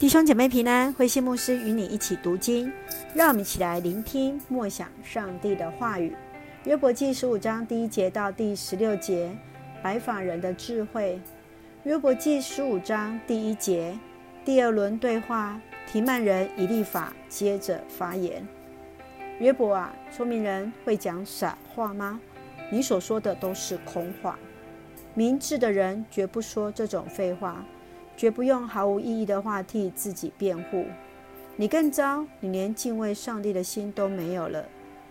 弟兄姐妹平安，慧馨牧师与你一起读经，让我们一起来聆听默想上帝的话语。约伯记十五章第一节到第十六节，白发人的智慧。约伯记十五章第一节，第二轮对话，提曼人以利法接着发言：约伯啊，聪明人会讲傻话吗？你所说的都是空话。明智的人绝不说这种废话。绝不用毫无意义的话替自己辩护。你更糟，你连敬畏上帝的心都没有了。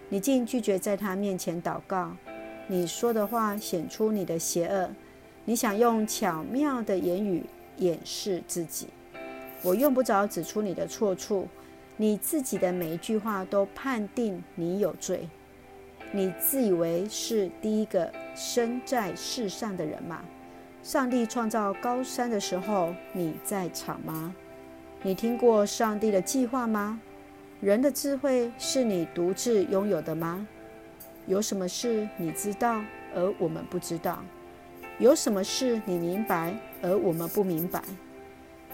你竟拒绝在他面前祷告。你说的话显出你的邪恶。你想用巧妙的言语掩饰自己。我用不着指出你的错处。你自己的每一句话都判定你有罪。你自以为是第一个生在世上的人吗？上帝创造高山的时候，你在场吗？你听过上帝的计划吗？人的智慧是你独自拥有的吗？有什么事你知道而我们不知道？有什么事你明白而我们不明白？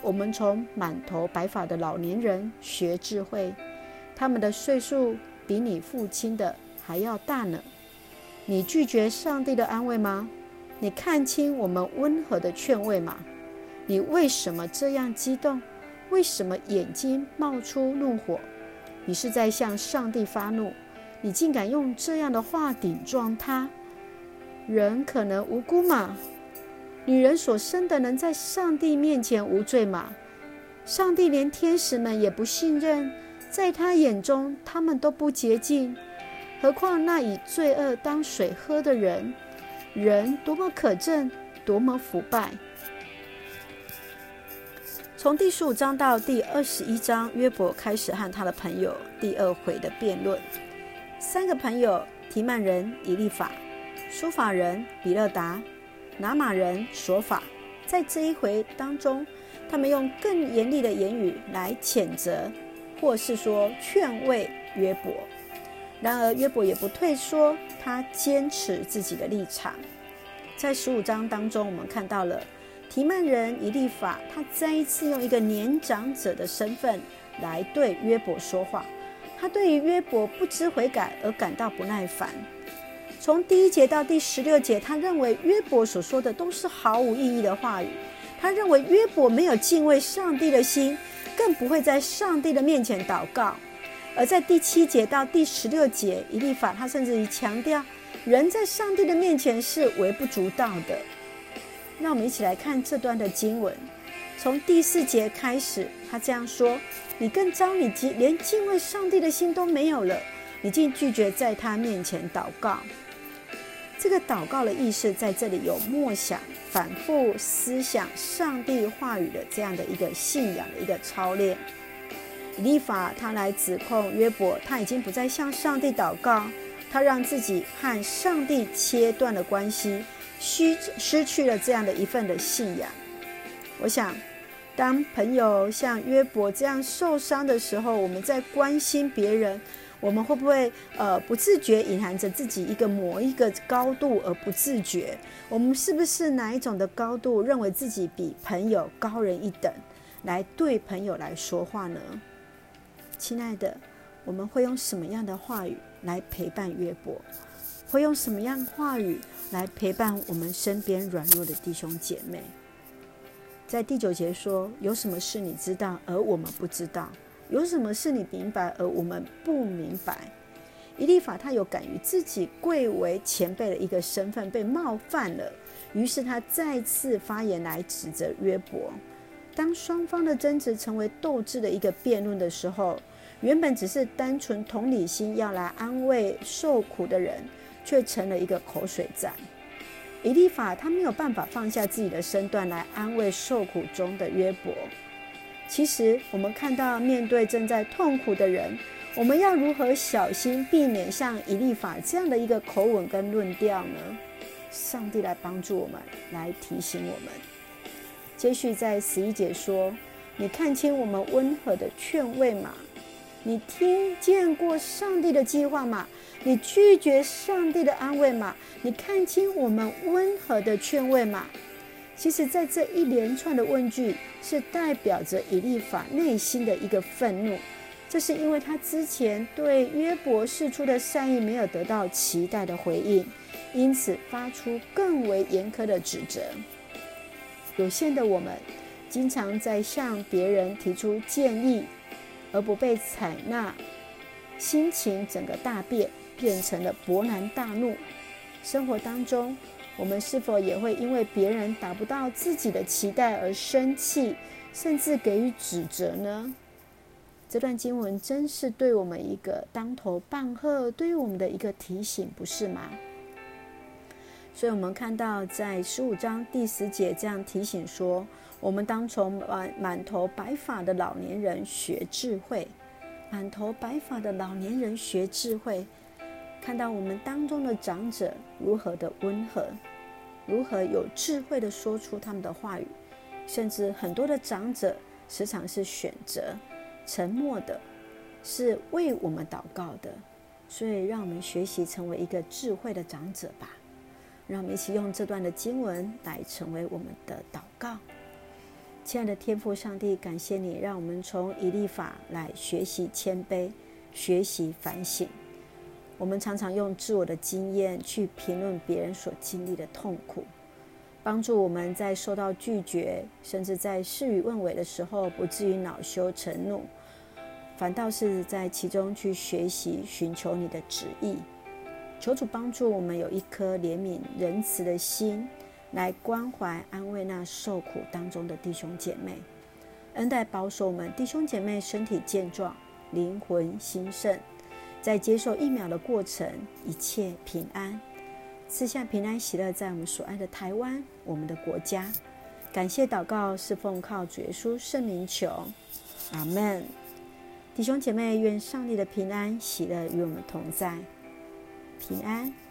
我们从满头白发的老年人学智慧，他们的岁数比你父亲的还要大呢。你拒绝上帝的安慰吗？你看清我们温和的劝慰吗？你为什么这样激动？为什么眼睛冒出怒火？你是在向上帝发怒？你竟敢用这样的话顶撞他？人可能无辜吗？女人所生的能在上帝面前无罪吗？上帝连天使们也不信任，在他眼中他们都不洁净，何况那以罪恶当水喝的人？人多么可憎，多么腐败！从第十五章到第二十一章，约伯开始和他的朋友第二回的辩论。三个朋友：提曼人以利法、书法人比勒达、拿玛人索法，在这一回当中，他们用更严厉的言语来谴责，或是说劝慰约伯。然而约伯也不退缩，他坚持自己的立场。在十五章当中，我们看到了提曼人以利法，他再一次用一个年长者的身份来对约伯说话。他对于约伯不知悔改而感到不耐烦。从第一节到第十六节，他认为约伯所说的都是毫无意义的话语。他认为约伯没有敬畏上帝的心，更不会在上帝的面前祷告。而在第七节到第十六节，以利法他甚至于强调，人在上帝的面前是微不足道的。让我们一起来看这段的经文，从第四节开始，他这样说：“你更糟，你连敬畏上帝的心都没有了，你竟拒绝在他面前祷告。”这个祷告的意思在这里有默想、反复思想上帝话语的这样的一个信仰的一个操练。以利法他来指控约伯，他已经不再向上帝祷告，他让自己和上帝切断了关系，失失去了这样的一份的信仰。我想，当朋友像约伯这样受伤的时候，我们在关心别人，我们会不会呃不自觉隐含着自己一个某一个高度而不自觉？我们是不是哪一种的高度，认为自己比朋友高人一等，来对朋友来说话呢？亲爱的，我们会用什么样的话语来陪伴约伯？会用什么样话语来陪伴我们身边软弱的弟兄姐妹？在第九节说：“有什么事你知道而我们不知道？有什么事你明白而我们不明白？”以利法他有敢于自己贵为前辈的一个身份被冒犯了，于是他再次发言来指责约伯。当双方的争执成为斗智的一个辩论的时候，原本只是单纯同理心要来安慰受苦的人，却成了一个口水战。以利法他没有办法放下自己的身段来安慰受苦中的约伯。其实我们看到，面对正在痛苦的人，我们要如何小心避免像以利法这样的一个口吻跟论调呢？上帝来帮助我们，来提醒我们。接续在十一节说：“你看清我们温和的劝慰吗？你听见过上帝的计划吗？你拒绝上帝的安慰吗？你看清我们温和的劝慰吗？其实，在这一连串的问句，是代表着以利法内心的一个愤怒。这是因为他之前对约伯释出的善意没有得到期待的回应，因此发出更为严苛的指责。有限的我们，经常在向别人提出建议，而不被采纳，心情整个大变，变成了勃然大怒。生活当中，我们是否也会因为别人达不到自己的期待而生气，甚至给予指责呢？这段经文真是对我们一个当头棒喝，对于我们的一个提醒，不是吗？所以，我们看到在十五章第十节这样提醒说：我们当从满满头白发的老年人学智慧，满头白发的老年人学智慧。看到我们当中的长者如何的温和，如何有智慧的说出他们的话语，甚至很多的长者时常是选择沉默的，是为我们祷告的。所以，让我们学习成为一个智慧的长者吧。让我们一起用这段的经文来成为我们的祷告。亲爱的天父上帝，感谢你让我们从以利法来学习谦卑，学习反省。我们常常用自我的经验去评论别人所经历的痛苦，帮助我们在受到拒绝，甚至在事与愿违的时候，不至于恼羞成怒，反倒是在其中去学习寻求你的旨意。求主帮助我们有一颗怜悯仁慈的心，来关怀安慰那受苦当中的弟兄姐妹，恩待保守我们弟兄姐妹身体健壮，灵魂兴盛。在接受疫苗的过程，一切平安，赐下平安喜乐，在我们所爱的台湾，我们的国家。感谢祷告是奉靠主耶稣圣名求，阿门。弟兄姐妹，愿上帝的平安喜乐与我们同在，平安。